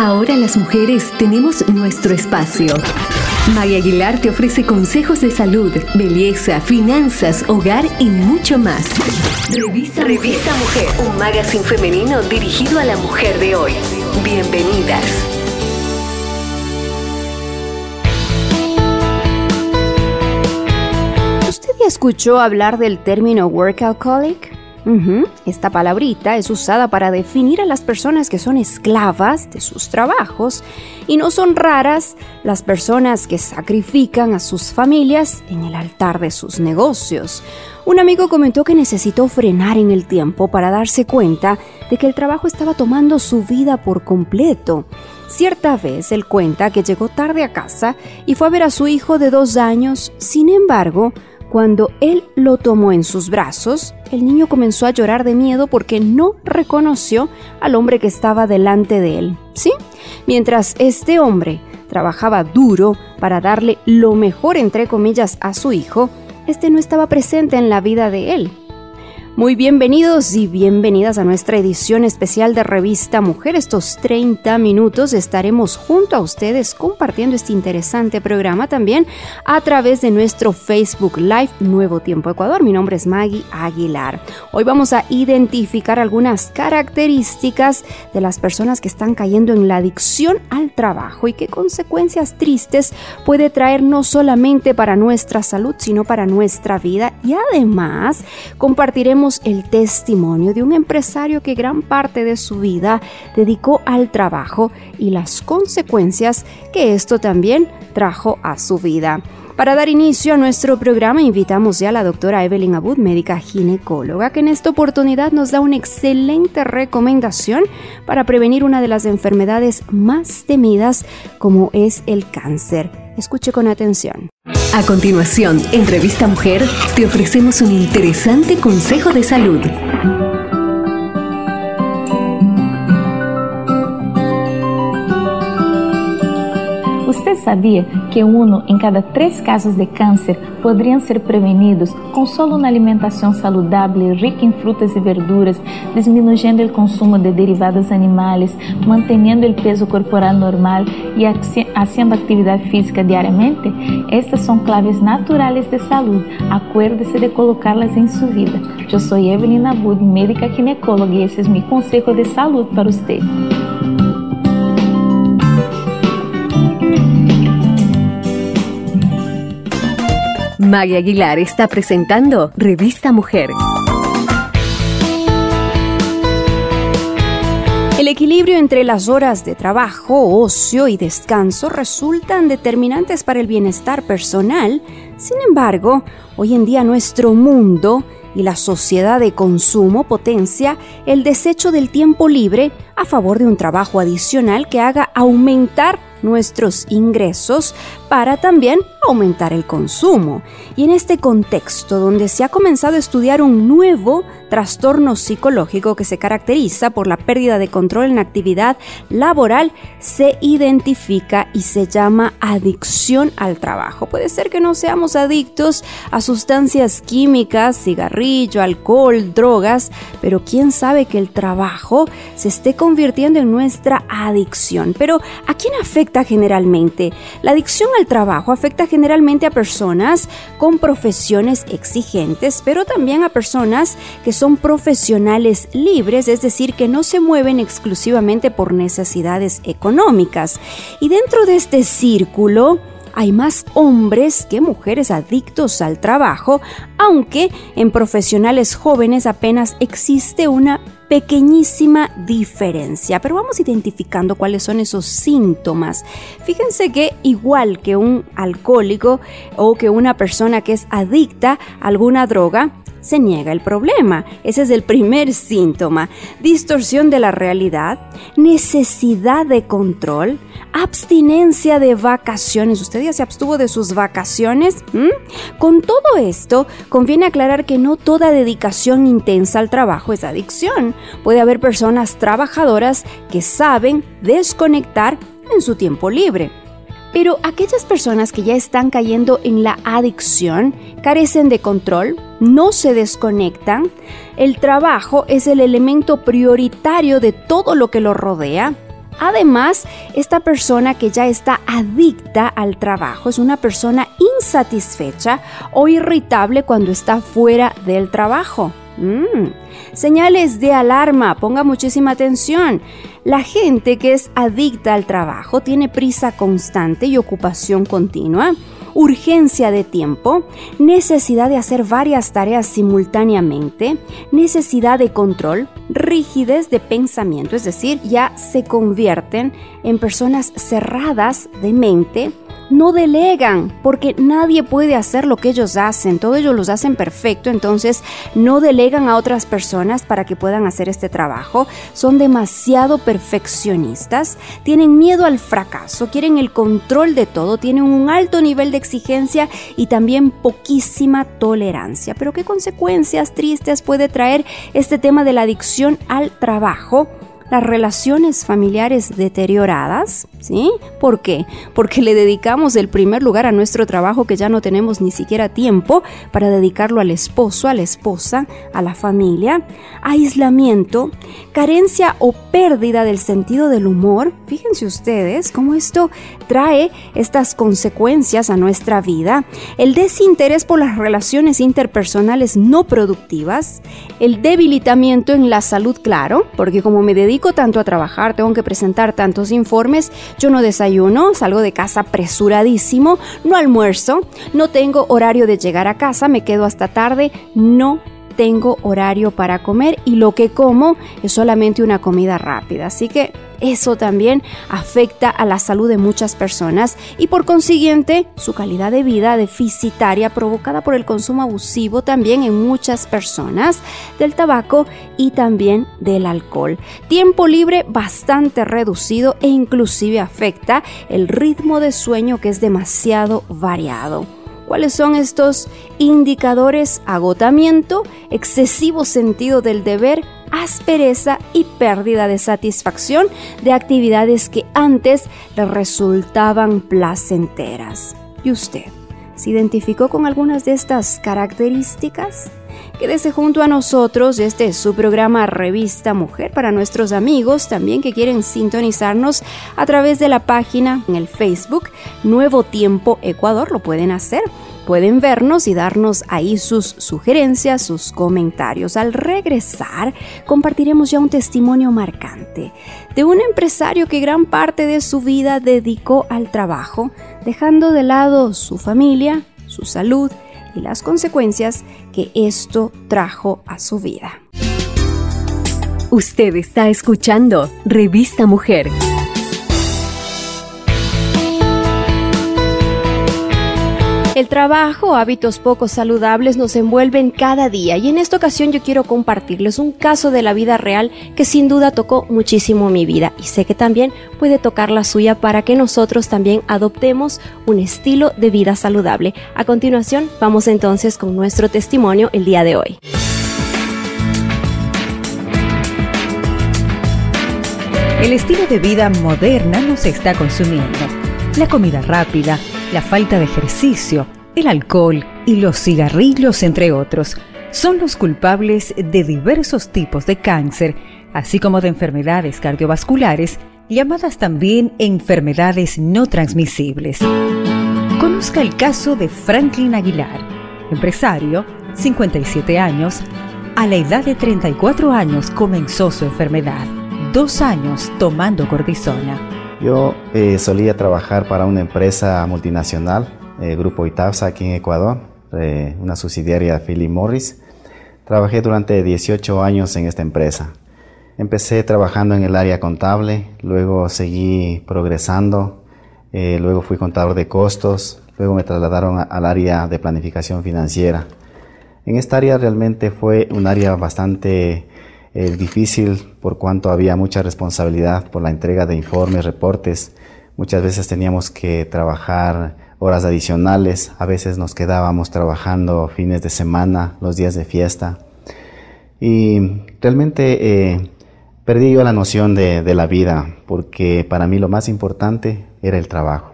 Ahora las mujeres tenemos nuestro espacio. Maya Aguilar te ofrece consejos de salud, belleza, finanzas, hogar y mucho más. Revista, Revista Mujer, un magazine femenino dirigido a la mujer de hoy. Bienvenidas. ¿Usted ya escuchó hablar del término workaholic? Esta palabrita es usada para definir a las personas que son esclavas de sus trabajos y no son raras las personas que sacrifican a sus familias en el altar de sus negocios. Un amigo comentó que necesitó frenar en el tiempo para darse cuenta de que el trabajo estaba tomando su vida por completo. Cierta vez él cuenta que llegó tarde a casa y fue a ver a su hijo de dos años, sin embargo, cuando él lo tomó en sus brazos, el niño comenzó a llorar de miedo porque no reconoció al hombre que estaba delante de él. ¿Sí? Mientras este hombre trabajaba duro para darle lo mejor, entre comillas, a su hijo, este no estaba presente en la vida de él. Muy bienvenidos y bienvenidas a nuestra edición especial de Revista Mujer. Estos 30 minutos estaremos junto a ustedes compartiendo este interesante programa también a través de nuestro Facebook Live Nuevo Tiempo Ecuador. Mi nombre es Maggie Aguilar. Hoy vamos a identificar algunas características de las personas que están cayendo en la adicción al trabajo y qué consecuencias tristes puede traer no solamente para nuestra salud, sino para nuestra vida. Y además compartiremos el testimonio de un empresario que gran parte de su vida dedicó al trabajo y las consecuencias que esto también trajo a su vida. Para dar inicio a nuestro programa invitamos ya a la doctora Evelyn Abud, médica ginecóloga, que en esta oportunidad nos da una excelente recomendación para prevenir una de las enfermedades más temidas como es el cáncer. Escuche con atención. A continuación, en Revista Mujer, te ofrecemos un interesante consejo de salud. Você sabia que um em cada três casos de câncer poderiam ser prevenidos com solo uma alimentação saudável rica em frutas e verduras, diminuindo o consumo de derivados animais, mantendo o peso corporal normal e fazendo atividade física diariamente? Estas são claves naturais de saúde. Acuérdese de colocá-las em sua vida. Eu sou Evelyn Abud, médica ginecóloga, e esse é meu conselho de saúde para você. Maggie Aguilar está presentando Revista Mujer. El equilibrio entre las horas de trabajo, ocio y descanso resultan determinantes para el bienestar personal. Sin embargo, hoy en día nuestro mundo y la sociedad de consumo potencia el desecho del tiempo libre a favor de un trabajo adicional que haga aumentar nuestros ingresos para también aumentar el consumo. Y en este contexto donde se ha comenzado a estudiar un nuevo trastorno psicológico que se caracteriza por la pérdida de control en la actividad laboral, se identifica y se llama adicción al trabajo. Puede ser que no seamos adictos a sustancias químicas, cigarrillo, alcohol, drogas, pero quién sabe que el trabajo se esté convirtiendo en nuestra adicción. Pero ¿a quién afecta generalmente? La adicción al trabajo afecta generalmente a personas con profesiones exigentes, pero también a personas que son profesionales libres, es decir, que no se mueven exclusivamente por necesidades económicas. Y dentro de este círculo, hay más hombres que mujeres adictos al trabajo, aunque en profesionales jóvenes apenas existe una pequeñísima diferencia, pero vamos identificando cuáles son esos síntomas. Fíjense que igual que un alcohólico o que una persona que es adicta a alguna droga, se niega el problema. Ese es el primer síntoma. Distorsión de la realidad, necesidad de control, abstinencia de vacaciones. ¿Usted ya se abstuvo de sus vacaciones? Con todo esto, conviene aclarar que no toda dedicación intensa al trabajo es adicción. Puede haber personas trabajadoras que saben desconectar en su tiempo libre. Pero aquellas personas que ya están cayendo en la adicción carecen de control, no se desconectan, el trabajo es el elemento prioritario de todo lo que lo rodea, Además, esta persona que ya está adicta al trabajo es una persona insatisfecha o irritable cuando está fuera del trabajo. Mm. Señales de alarma, ponga muchísima atención. La gente que es adicta al trabajo tiene prisa constante y ocupación continua urgencia de tiempo, necesidad de hacer varias tareas simultáneamente, necesidad de control, rigidez de pensamiento, es decir, ya se convierten en personas cerradas de mente, no delegan porque nadie puede hacer lo que ellos hacen, todo ellos los hacen perfecto, entonces no delegan a otras personas para que puedan hacer este trabajo, son demasiado perfeccionistas, tienen miedo al fracaso, quieren el control de todo, tienen un alto nivel de exigencia y también poquísima tolerancia. Pero ¿qué consecuencias tristes puede traer este tema de la adicción al trabajo? Las relaciones familiares deterioradas, ¿sí? ¿Por qué? Porque le dedicamos el primer lugar a nuestro trabajo que ya no tenemos ni siquiera tiempo para dedicarlo al esposo, a la esposa, a la familia, aislamiento, carencia o pérdida del sentido del humor. Fíjense ustedes cómo esto trae estas consecuencias a nuestra vida. El desinterés por las relaciones interpersonales no productivas, el debilitamiento en la salud, claro, porque como me dedico tanto a trabajar, tengo que presentar tantos informes, yo no desayuno, salgo de casa apresuradísimo, no almuerzo, no tengo horario de llegar a casa, me quedo hasta tarde, no tengo horario para comer y lo que como es solamente una comida rápida. Así que eso también afecta a la salud de muchas personas y por consiguiente su calidad de vida deficitaria provocada por el consumo abusivo también en muchas personas del tabaco y también del alcohol. Tiempo libre bastante reducido e inclusive afecta el ritmo de sueño que es demasiado variado. ¿Cuáles son estos indicadores? Agotamiento, excesivo sentido del deber, aspereza y pérdida de satisfacción de actividades que antes le resultaban placenteras. ¿Y usted? ¿Se identificó con algunas de estas características? Quédese junto a nosotros, este es su programa Revista Mujer para nuestros amigos también que quieren sintonizarnos a través de la página en el Facebook Nuevo Tiempo Ecuador, lo pueden hacer. Pueden vernos y darnos ahí sus sugerencias, sus comentarios. Al regresar, compartiremos ya un testimonio marcante de un empresario que gran parte de su vida dedicó al trabajo, dejando de lado su familia, su salud, y las consecuencias que esto trajo a su vida. Usted está escuchando Revista Mujer. El trabajo, hábitos poco saludables nos envuelven cada día y en esta ocasión yo quiero compartirles un caso de la vida real que sin duda tocó muchísimo mi vida y sé que también puede tocar la suya para que nosotros también adoptemos un estilo de vida saludable. A continuación vamos entonces con nuestro testimonio el día de hoy. El estilo de vida moderna nos está consumiendo. La comida rápida, la falta de ejercicio, el alcohol y los cigarrillos, entre otros, son los culpables de diversos tipos de cáncer, así como de enfermedades cardiovasculares, llamadas también enfermedades no transmisibles. Conozca el caso de Franklin Aguilar, empresario, 57 años, a la edad de 34 años comenzó su enfermedad, dos años tomando cortisona. Yo eh, solía trabajar para una empresa multinacional, eh, Grupo Itavsa, aquí en Ecuador, eh, una subsidiaria de Philip Morris. Trabajé durante 18 años en esta empresa. Empecé trabajando en el área contable, luego seguí progresando, luego fui contador de costos, luego me trasladaron al área de planificación financiera. En esta área realmente fue un área bastante es difícil por cuanto había mucha responsabilidad por la entrega de informes, reportes. Muchas veces teníamos que trabajar horas adicionales, a veces nos quedábamos trabajando fines de semana, los días de fiesta. Y realmente eh, perdí yo la noción de, la vida, porque para mí lo más importante era el trabajo.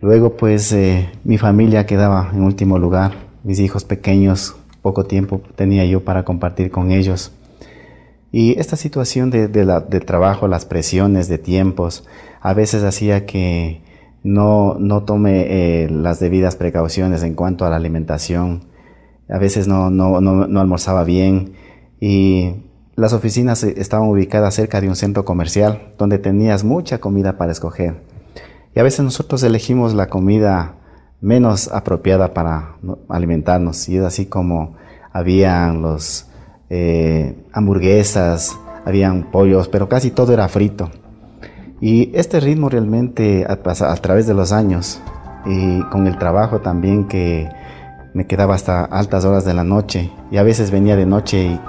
Luego pues eh, mi familia quedaba en último lugar, mis hijos pequeños, poco tiempo tenía yo para compartir con ellos. Y esta situación de, trabajo, las presiones de tiempos, a veces hacía que no, no tome eh, las debidas precauciones en cuanto a la alimentación. A veces no, no, no almorzaba bien y las oficinas estaban ubicadas cerca de un centro comercial donde tenías mucha comida para escoger. Y a veces nosotros elegimos la comida menos apropiada para alimentarnos. Y es así como habían los eh, hamburguesas, habían pollos, pero casi todo era frito. Y este ritmo realmente a, a, través de los años y con el trabajo también que me quedaba hasta altas horas de la noche y a veces venía de noche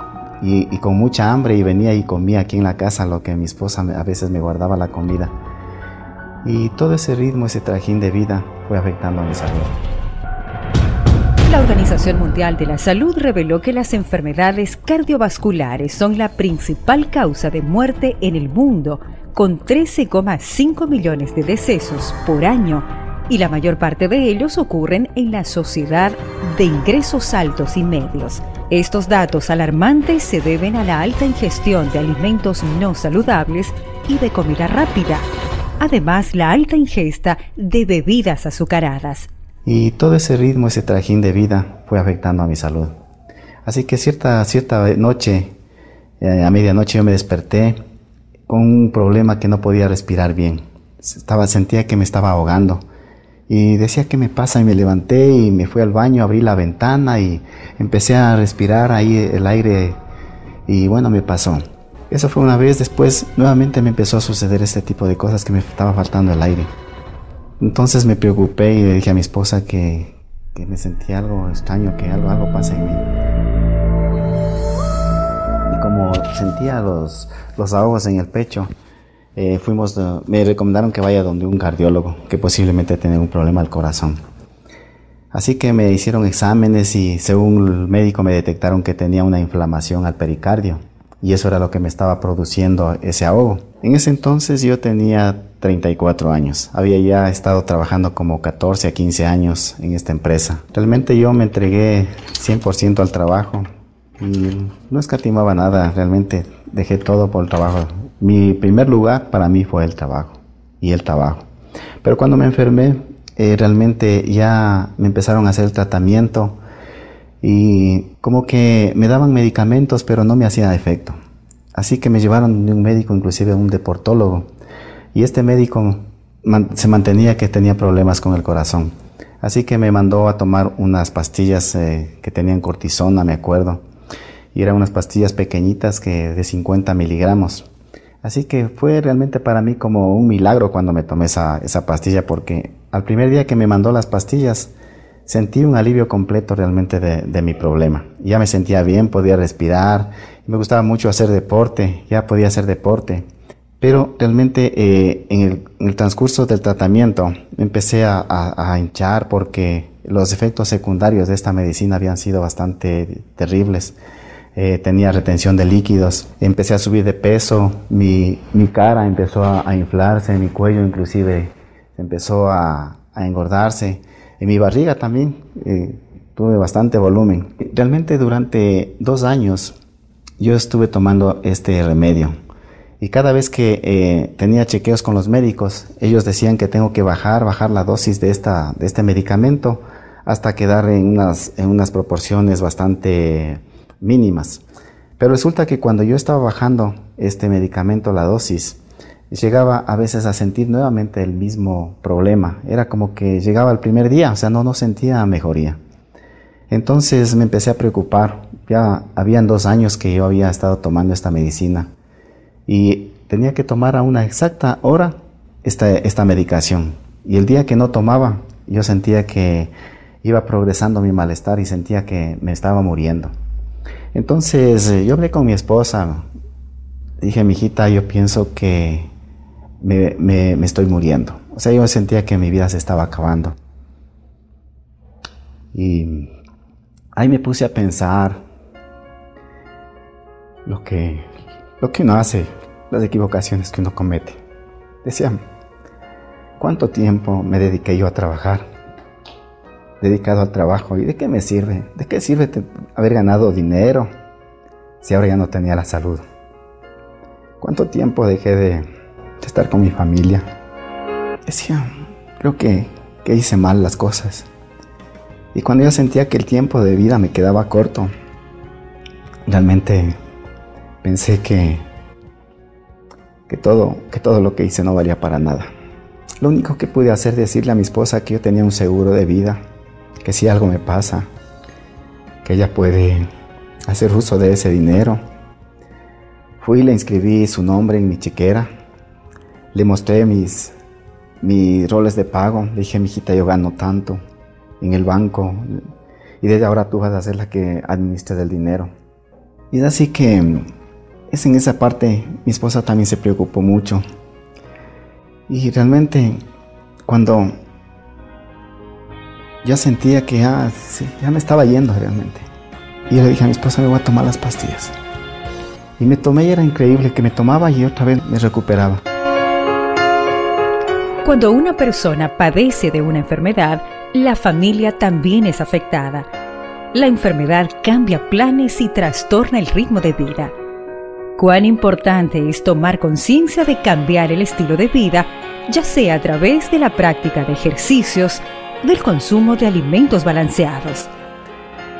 y, y con mucha hambre y venía y comía aquí en la casa lo que mi esposa a veces me guardaba la comida. Y todo ese ritmo, ese trajín de vida fue afectando a mi salud. La Organización Mundial de la Salud reveló que las enfermedades cardiovasculares son la principal causa de muerte en el mundo, con 13,5 millones de decesos por año, y la mayor parte de ellos ocurren en la sociedad de ingresos altos y medios. Estos datos alarmantes se deben a la alta ingestión de alimentos no saludables y de comida rápida, además la alta ingesta de bebidas azucaradas. Y todo ese ritmo, ese trajín de vida fue afectando a mi salud. Así que cierta, cierta noche, eh, a medianoche yo me desperté con un problema que no podía respirar bien. Estaba, sentía que me estaba ahogando. Y decía, ¿qué me pasa? Y me levanté y me fui al baño, abrí la ventana y empecé a respirar ahí el aire. Y bueno, me pasó. Eso fue una vez, después nuevamente me empezó a suceder este tipo de cosas que me estaba faltando el aire. Entonces me preocupé y le dije a mi esposa que, que me sentía algo extraño, que algo, algo pasa en mí. Y como sentía los, los ahogos en el pecho, eh, fuimos, me recomendaron que vaya donde un cardiólogo, que posiblemente tenía un problema al corazón. Así que me hicieron exámenes y según el médico me detectaron que tenía una inflamación al pericardio y eso era lo que me estaba produciendo ese ahogo. En ese entonces yo tenía 34 años. Había ya estado trabajando como 14 a 15 años en esta empresa. Realmente yo me entregué 100% al trabajo y no escatimaba nada, realmente dejé todo por el trabajo. Mi primer lugar para mí fue el trabajo y el trabajo. Pero cuando me enfermé, eh, realmente ya me empezaron a hacer el tratamiento y como que me daban medicamentos pero no me hacían efecto. Así que me llevaron de un médico, inclusive a un deportólogo, y este médico se mantenía que tenía problemas con el corazón. Así que me mandó a tomar unas pastillas eh, que tenían cortisona, me acuerdo, y eran unas pastillas pequeñitas que de 50 miligramos. Así que fue realmente para mí como un milagro cuando me tomé esa, esa pastilla, porque al primer día que me mandó las pastillas, sentí un alivio completo realmente de, mi problema. Ya me sentía bien, podía respirar, me gustaba mucho hacer deporte, ya podía hacer deporte. Pero realmente eh, en, el, transcurso del tratamiento empecé a, hinchar porque los efectos secundarios de esta medicina habían sido bastante terribles. Eh, tenía retención de líquidos, empecé a subir de peso, mi, cara empezó a, inflarse, mi cuello inclusive empezó a engordarse en mi barriga también eh, tuve bastante volumen. Realmente durante dos años yo estuve tomando este remedio. Y cada vez que eh, tenía chequeos con los médicos, ellos decían que tengo que bajar, bajar la dosis de, esta, de este medicamento hasta quedar en unas, en unas proporciones bastante mínimas. Pero resulta que cuando yo estaba bajando este medicamento, la dosis, llegaba a veces a sentir nuevamente el mismo problema. Era como que llegaba el primer día, o sea, no, no sentía mejoría. Entonces me empecé a preocupar. Ya habían dos años que yo había estado tomando esta medicina y tenía que tomar a una exacta hora esta, esta medicación. Y el día que no tomaba, yo sentía que iba progresando mi malestar y sentía que me estaba muriendo. Entonces eh, yo hablé con mi esposa. Dije, mi hijita, yo pienso que me, me, estoy muriendo. O sea, yo sentía que mi vida se estaba acabando. Y ahí me puse a pensar lo que, lo que uno hace, las equivocaciones que uno comete. Decía, ¿cuánto tiempo me dediqué yo a trabajar? Dedicado al trabajo. ¿Y de qué me sirve? ¿De qué sirve haber ganado dinero si ahora ya no tenía la salud? ¿cuánto tiempo dejé de, estar con mi familia? Decía, creo que, que hice mal las cosas. Y cuando yo sentía que el tiempo de vida me quedaba corto, realmente pensé que, que, todo, que todo lo que hice no valía para nada. Lo único que pude hacer decirle a mi esposa que yo tenía un seguro de vida, que si algo me pasa, que ella puede hacer uso de ese dinero. Fui y le inscribí su nombre en mi chequera, le mostré mis, mis roles de pago, le dije, hijita, yo gano tanto en el banco y desde ahora tú vas a ser la que administres el dinero. Y es así que es en esa parte mi esposa también se preocupó mucho. Y realmente cuando ya sentía que ya, ya me estaba yendo realmente. Y yo le dije a mi esposa, me voy a tomar las pastillas. Y me tomé y era increíble que me tomaba y otra vez me recuperaba. Cuando una persona padece de una enfermedad, la familia también es afectada. La enfermedad cambia planes y trastorna el ritmo de vida. Cuán importante es tomar conciencia de cambiar el estilo de vida, ya sea a través de la práctica de ejercicios, del consumo de alimentos balanceados.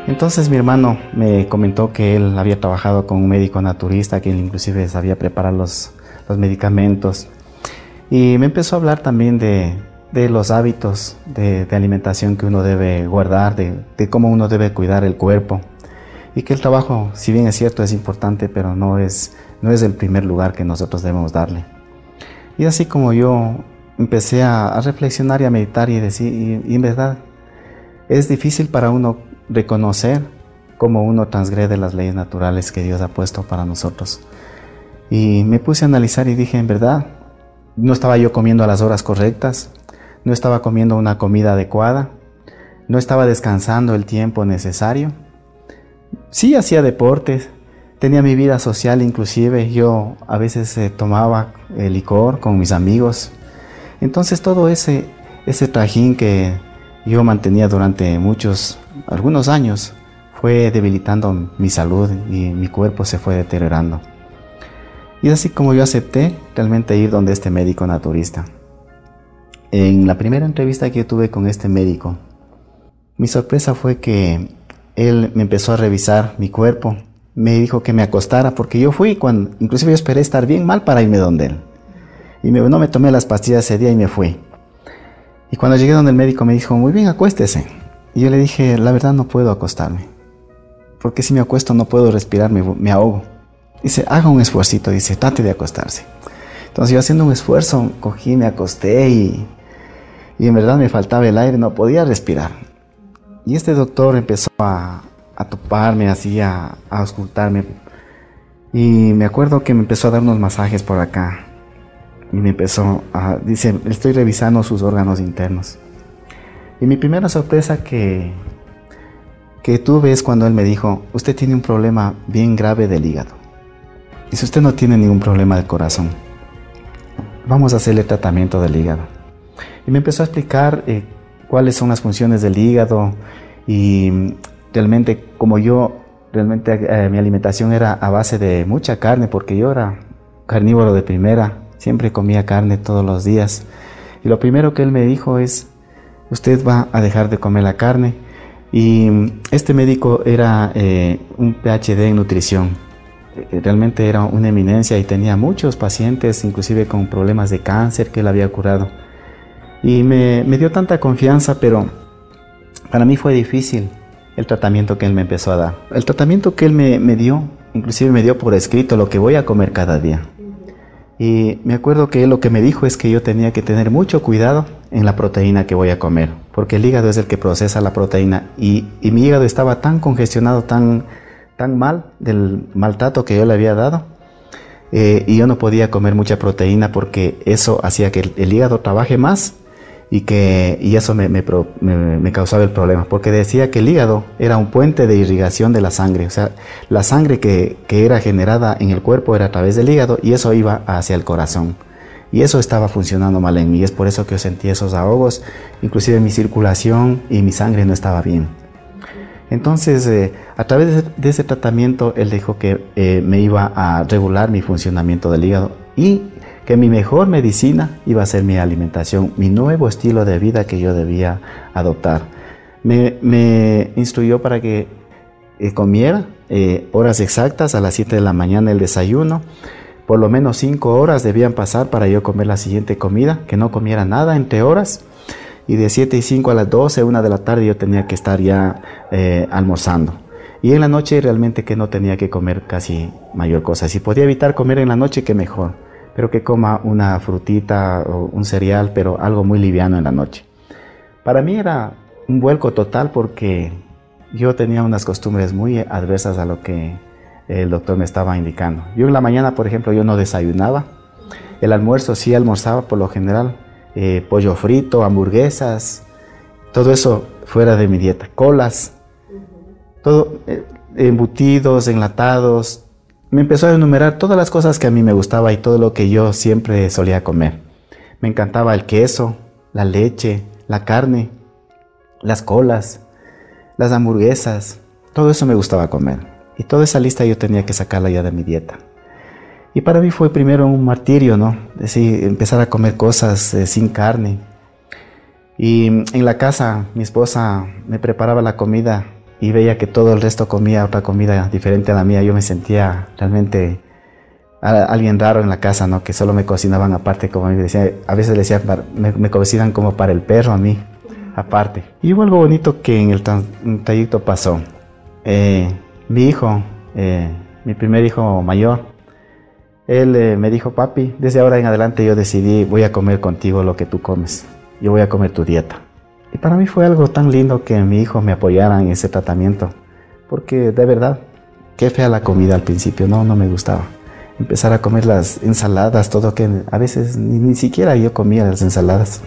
Entonces mi hermano me comentó que él había trabajado con un médico naturista, que inclusive sabía preparar los, los medicamentos. Y me empezó a hablar también de, de los hábitos de, de, alimentación que uno debe guardar, de, de, cómo uno debe cuidar el cuerpo. Y que el trabajo, si bien es cierto, es importante, pero no es, no es el primer lugar que nosotros debemos darle. Y así como yo empecé a, reflexionar y a meditar y decir, y, en verdad, es difícil para uno reconocer cómo uno transgrede las leyes naturales que Dios ha puesto para nosotros. Y me puse a analizar y dije, en verdad, no estaba yo comiendo a las horas correctas, no estaba comiendo una comida adecuada, no estaba descansando el tiempo necesario. Sí hacía deportes, tenía mi vida social inclusive, yo a veces eh, tomaba licor con mis amigos, entonces todo ese, ese trajín que yo mantenía durante muchos, algunos años, fue debilitando mi salud y mi cuerpo se fue deteriorando. Y así como yo acepté realmente ir donde este médico naturista. En la primera entrevista que yo tuve con este médico, mi sorpresa fue que él me empezó a revisar mi cuerpo, me dijo que me acostara porque yo fui cuando, inclusive yo esperé estar bien mal para irme donde él. Y no me tomé las pastillas ese día y me fui. Y cuando llegué donde el médico me dijo, muy bien, acuéstese. Y yo le dije, la verdad no puedo acostarme. Porque si me acuesto no puedo respirar, me ahogo. Dice, haga un esfuercito, dice, trate de acostarse. Entonces yo haciendo un esfuerzo, cogí, me acosté y, y en verdad me faltaba el aire, no podía respirar. Y este doctor empezó a, a toparme, así, a, a auscultarme. Y me acuerdo que me empezó a dar unos masajes por acá y me empezó a, dice, estoy revisando sus órganos internos. Y mi primera sorpresa que, que tuve es cuando él me dijo, usted tiene un problema bien grave del hígado. Y si usted no tiene ningún problema del corazón, vamos a hacerle tratamiento del hígado. Y me empezó a explicar eh, cuáles son las funciones del hígado y realmente como yo, realmente eh, mi alimentación era a base de mucha carne porque yo era carnívoro de primera Siempre comía carne todos los días. Y lo primero que él me dijo es, usted va a dejar de comer la carne. Y este médico era eh, un PhD en nutrición. Eh, realmente era una eminencia y tenía muchos pacientes, inclusive con problemas de cáncer que él había curado. Y me, dio tanta confianza, pero para mí fue difícil el tratamiento que él me empezó a dar. El tratamiento que él me, me dio, inclusive me dio por escrito lo que voy a comer cada día. Y me acuerdo que lo que me dijo es que yo tenía que tener mucho cuidado en la proteína que voy a comer, porque el hígado es el que procesa la proteína y, mi hígado estaba tan congestionado, tan, tan mal del maltrato que yo le había dado, eh, y yo no podía comer mucha proteína porque eso hacía que el hígado trabaje más y, que, y eso me, me, me, causaba el problema, porque decía que el hígado era un puente de irrigación de la sangre, o sea, la sangre que, que era generada en el cuerpo era a través del hígado y eso iba hacia el corazón. Y eso estaba funcionando mal en mí, es por eso que yo sentí esos ahogos, inclusive mi circulación y mi sangre no estaba bien. Entonces, eh, a través de, ese tratamiento, él dijo que eh, me iba a regular mi funcionamiento del hígado y que mi mejor medicina iba a ser mi alimentación, mi nuevo estilo de vida que yo debía adoptar. Me, instruyó para que eh, comiera horas exactas, a las 7 de la mañana el desayuno, por lo menos 5 horas debían pasar para yo comer la siguiente comida, que no comiera nada entre horas y de 7 y 5 a las 12, 1 de la tarde yo tenía que estar ya eh, almorzando. Y en la noche realmente que no tenía que comer casi mayor cosa. Si podía evitar comer en la noche, que mejor. Pero que coma una frutita o un cereal, pero algo muy liviano en la noche. Para mí era un vuelco total porque yo tenía unas costumbres muy adversas a lo que el doctor me estaba indicando. Yo en la mañana, por ejemplo, yo no desayunaba. El almuerzo sí almorzaba por lo general, eh, pollo frito, hamburguesas, todo eso fuera de mi dieta, colas, todo, eh, embutidos, enlatados. Me empezó a enumerar todas las cosas que a mí me gustaba y todo lo que yo siempre solía comer. Me encantaba el queso, la leche, la carne, las colas, las hamburguesas, todo eso me gustaba comer. Y toda esa lista yo tenía que sacarla ya de mi dieta. Y para mí fue primero un martirio, ¿no? Decir, empezar a comer cosas eh, sin carne. Y en la casa mi esposa me preparaba la comida y veía que todo el resto comía otra comida diferente a la mía. Yo me sentía realmente alguien raro en la casa, ¿no? Que solo me cocinaban aparte, como me decía, a veces le decía, me, cocinan como para el perro a mí, aparte. Y hubo algo bonito que en el trayecto pasó. Eh, mi hijo, eh, mi primer hijo mayor, él eh, me dijo, papi, desde ahora en adelante yo decidí, voy a comer contigo lo que tú comes. Yo voy a comer tu dieta. Y para mí fue algo tan lindo que mi hijo me apoyara en ese tratamiento. Porque de verdad, qué fea la comida al principio, no, no me gustaba. Empezar a comer las ensaladas, todo que a veces ni, siquiera yo comía las ensaladas.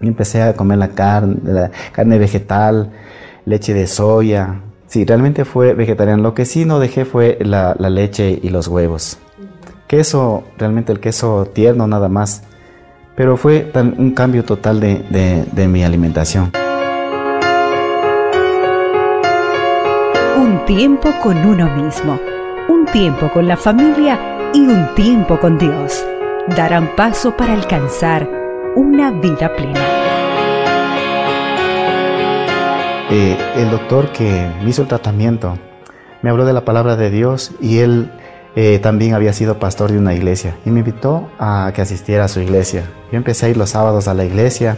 Y empecé a comer la carne, la carne vegetal, leche de soya. Sí, realmente fue vegetariano. Lo que sí no dejé fue la leche y los huevos queso, realmente el queso tierno nada más. Pero fue un cambio total de, mi alimentación. Un tiempo con uno mismo, un tiempo con la familia y un tiempo con Dios darán paso para alcanzar una vida plena. Eh, el doctor que me hizo el tratamiento me habló de la palabra de Dios y él eh, también había sido pastor de una iglesia y me invitó a que asistiera a su iglesia. Yo empecé a ir los sábados a la iglesia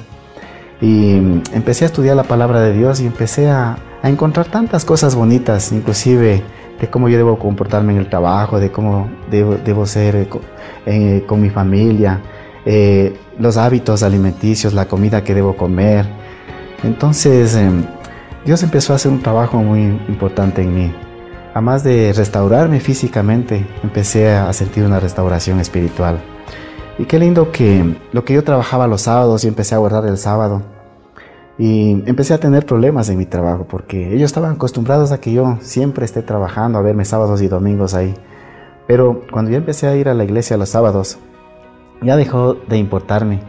y empecé a estudiar la palabra de Dios y empecé a, encontrar tantas cosas bonitas, inclusive de cómo yo debo comportarme en el trabajo, de cómo debo, ser eh, eh, con mi familia, los hábitos alimenticios, la comida que debo comer. Entonces, em, Dios empezó a hacer un trabajo muy importante en mí además de restaurarme físicamente, empecé a sentir una restauración espiritual. Y qué lindo que lo que yo trabajaba los sábados y empecé a guardar el sábado. Y empecé a tener problemas en mi trabajo porque ellos estaban acostumbrados a que yo siempre esté trabajando, a verme sábados y domingos ahí. Pero cuando yo empecé a ir a la iglesia los sábados, ya dejó de importarme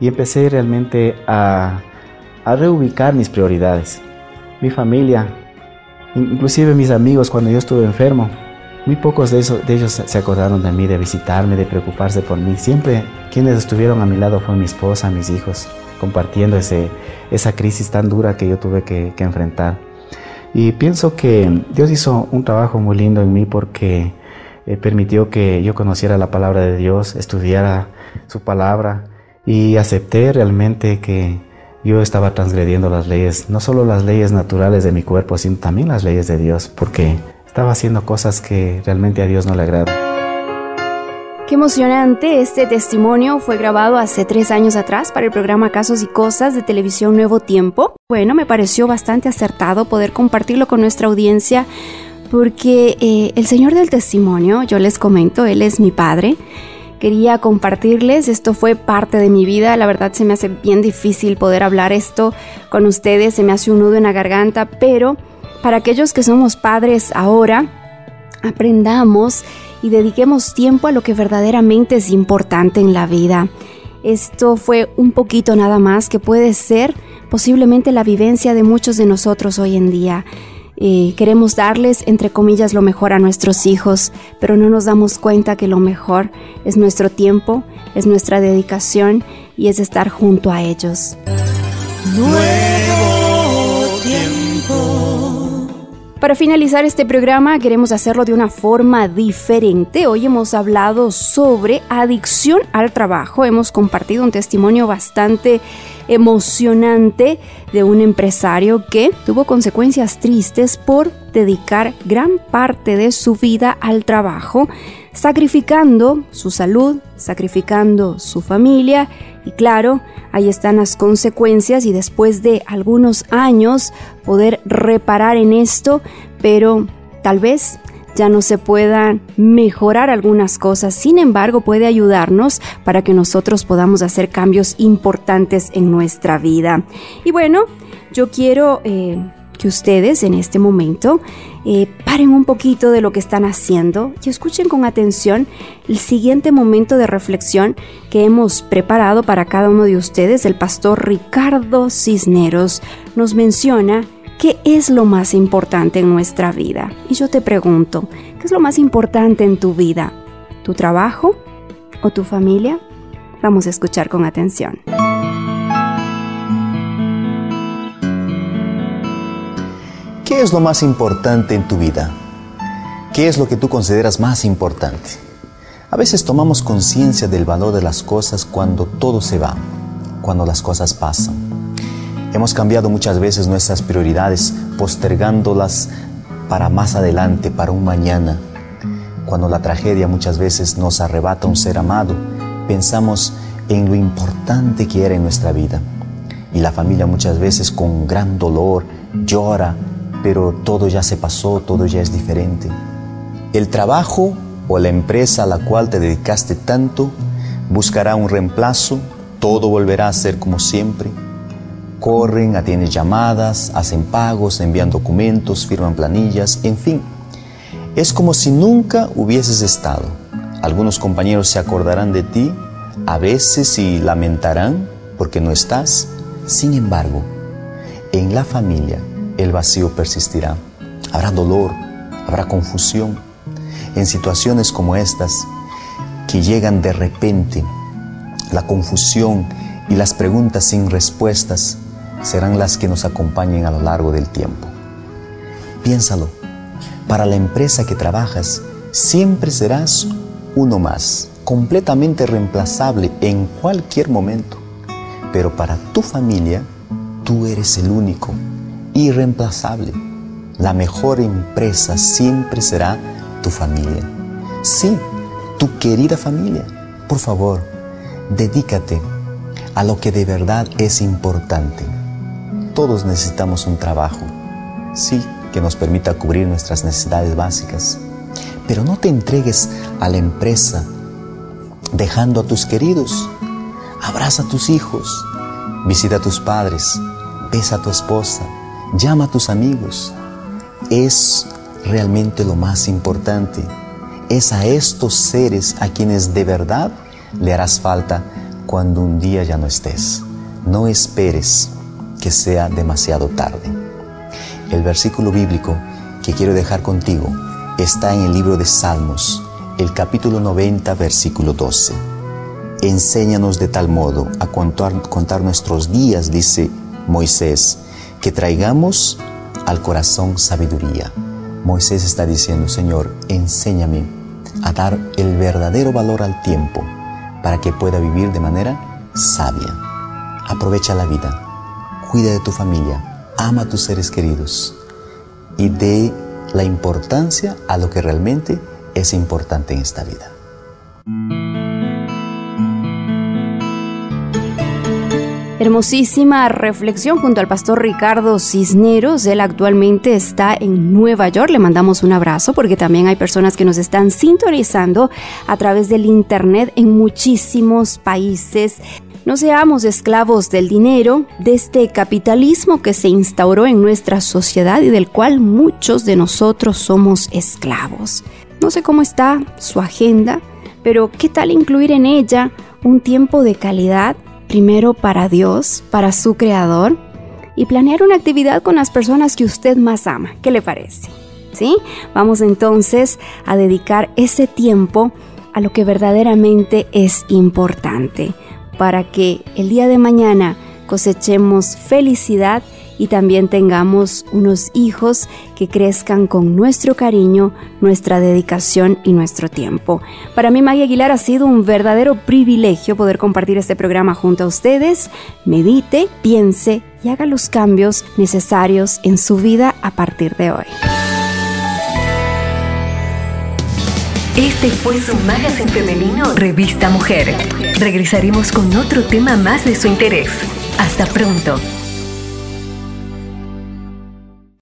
y empecé realmente a, a reubicar mis prioridades. Mi familia, Inclusive mis amigos cuando yo estuve enfermo, muy pocos de, ellos se acordaron de mí, de visitarme, de preocuparse por mí. Siempre quienes estuvieron a mi lado fue mi esposa, mis hijos, compartiendo ese, esa crisis tan dura que yo tuve que, enfrentar. Y pienso que Dios hizo un trabajo muy lindo en mí porque eh, permitió que yo conociera la palabra de Dios, estudiara su palabra y acepté realmente que yo estaba transgrediendo las leyes, no solo las leyes naturales de mi cuerpo, sino también las leyes de Dios, porque estaba haciendo cosas que realmente a Dios no le agradan. Qué emocionante, este testimonio fue grabado hace tres años atrás para el programa Casos y Cosas de Televisión Nuevo Tiempo. Bueno, me pareció bastante acertado poder compartirlo con nuestra audiencia porque eh, el Señor del Testimonio, yo les comento, Él es mi Padre quería compartirles. Esto fue parte de mi vida. La verdad se me hace bien difícil poder hablar esto con ustedes. Se me hace un nudo en la garganta. Pero para aquellos que somos padres ahora, aprendamos y dediquemos tiempo a lo que verdaderamente es importante en la vida. Esto fue un poquito nada más que puede ser posiblemente la vivencia de muchos de nosotros hoy en día. Queremos darles, entre comillas, lo mejor a nuestros hijos, pero no nos damos cuenta que lo mejor es nuestro tiempo, es nuestra dedicación y es estar junto a ellos. Nuevo Para finalizar este programa queremos hacerlo de una forma diferente. Hoy hemos hablado sobre adicción al trabajo. Hemos compartido un testimonio bastante emocionante de un empresario que tuvo consecuencias tristes por dedicar gran parte de su vida al trabajo, sacrificando su salud, sacrificando su familia y claro, ahí están las consecuencias y después de algunos años poder reparar en esto, pero tal vez ya no se puedan mejorar algunas cosas, sin embargo puede ayudarnos para que nosotros podamos hacer cambios importantes en nuestra vida. Y bueno, yo quiero eh, que ustedes en este momento eh, paren un poquito de lo que están haciendo y escuchen con atención el siguiente momento de reflexión que hemos preparado para cada uno de ustedes. El pastor Ricardo Cisneros nos menciona ¿Qué es lo más importante en nuestra vida? Y yo te pregunto, ¿qué es lo más importante en tu vida? ¿Tu trabajo o tu familia? Vamos a escuchar con atención. ¿Qué es lo más importante en tu vida? ¿Qué es lo que tú consideras más importante? A veces tomamos conciencia del valor de las cosas cuando todo se va, cuando las cosas pasan. Hemos cambiado muchas veces nuestras prioridades, postergándolas para más adelante, para un mañana. Cuando la tragedia muchas veces nos arrebata un ser amado, pensamos en lo importante que era en nuestra vida. Y la familia muchas veces con gran dolor llora, pero todo ya se pasó, todo ya es diferente. El trabajo o la empresa a la cual te dedicaste tanto buscará un reemplazo, todo volverá a ser como siempre corren, atienden llamadas, hacen pagos, envían documentos, firman planillas, en fin. Es como si nunca hubieses estado. Algunos compañeros se acordarán de ti, a veces y lamentarán porque no estás. Sin embargo, en la familia el vacío persistirá. Habrá dolor, habrá confusión. En situaciones como estas, que llegan de repente, la confusión y las preguntas sin respuestas serán las que nos acompañen a lo largo del tiempo. Piénsalo, para la empresa que trabajas siempre serás uno más, completamente reemplazable en cualquier momento. Pero para tu familia, tú eres el único, irreemplazable. La mejor empresa siempre será tu familia. Sí, tu querida familia. Por favor, dedícate a lo que de verdad es importante todos necesitamos un trabajo, sí, que nos permita cubrir nuestras necesidades básicas. Pero no te entregues a la empresa dejando a tus queridos. Abraza a tus hijos, visita a tus padres, besa a tu esposa, llama a tus amigos. Es realmente lo más importante. Es a estos seres a quienes de verdad le harás falta cuando un día ya no estés. No esperes que sea demasiado tarde. El versículo bíblico que quiero dejar contigo está en el libro de Salmos, el capítulo 90, versículo 12. Enséñanos de tal modo a contar, contar nuestros días, dice Moisés, que traigamos al corazón sabiduría. Moisés está diciendo, Señor, enséñame a dar el verdadero valor al tiempo para que pueda vivir de manera sabia. Aprovecha la vida cuida de tu familia, ama a tus seres queridos y dé la importancia a lo que realmente es importante en esta vida. Hermosísima reflexión junto al pastor Ricardo Cisneros. Él actualmente está en Nueva York. Le mandamos un abrazo porque también hay personas que nos están sintonizando a través del Internet en muchísimos países. No seamos esclavos del dinero, de este capitalismo que se instauró en nuestra sociedad y del cual muchos de nosotros somos esclavos. No sé cómo está su agenda, pero ¿qué tal incluir en ella un tiempo de calidad, primero para Dios, para su Creador, y planear una actividad con las personas que usted más ama. ¿Qué le parece? ¿Sí? Vamos entonces a dedicar ese tiempo a lo que verdaderamente es importante para que el día de mañana cosechemos felicidad y también tengamos unos hijos que crezcan con nuestro cariño, nuestra dedicación y nuestro tiempo. Para mí, Maggie Aguilar, ha sido un verdadero privilegio poder compartir este programa junto a ustedes. Medite, piense y haga los cambios necesarios en su vida a partir de hoy. Este fue su magazine femenino Revista Mujer. Regresaremos con otro tema más de su interés. Hasta pronto.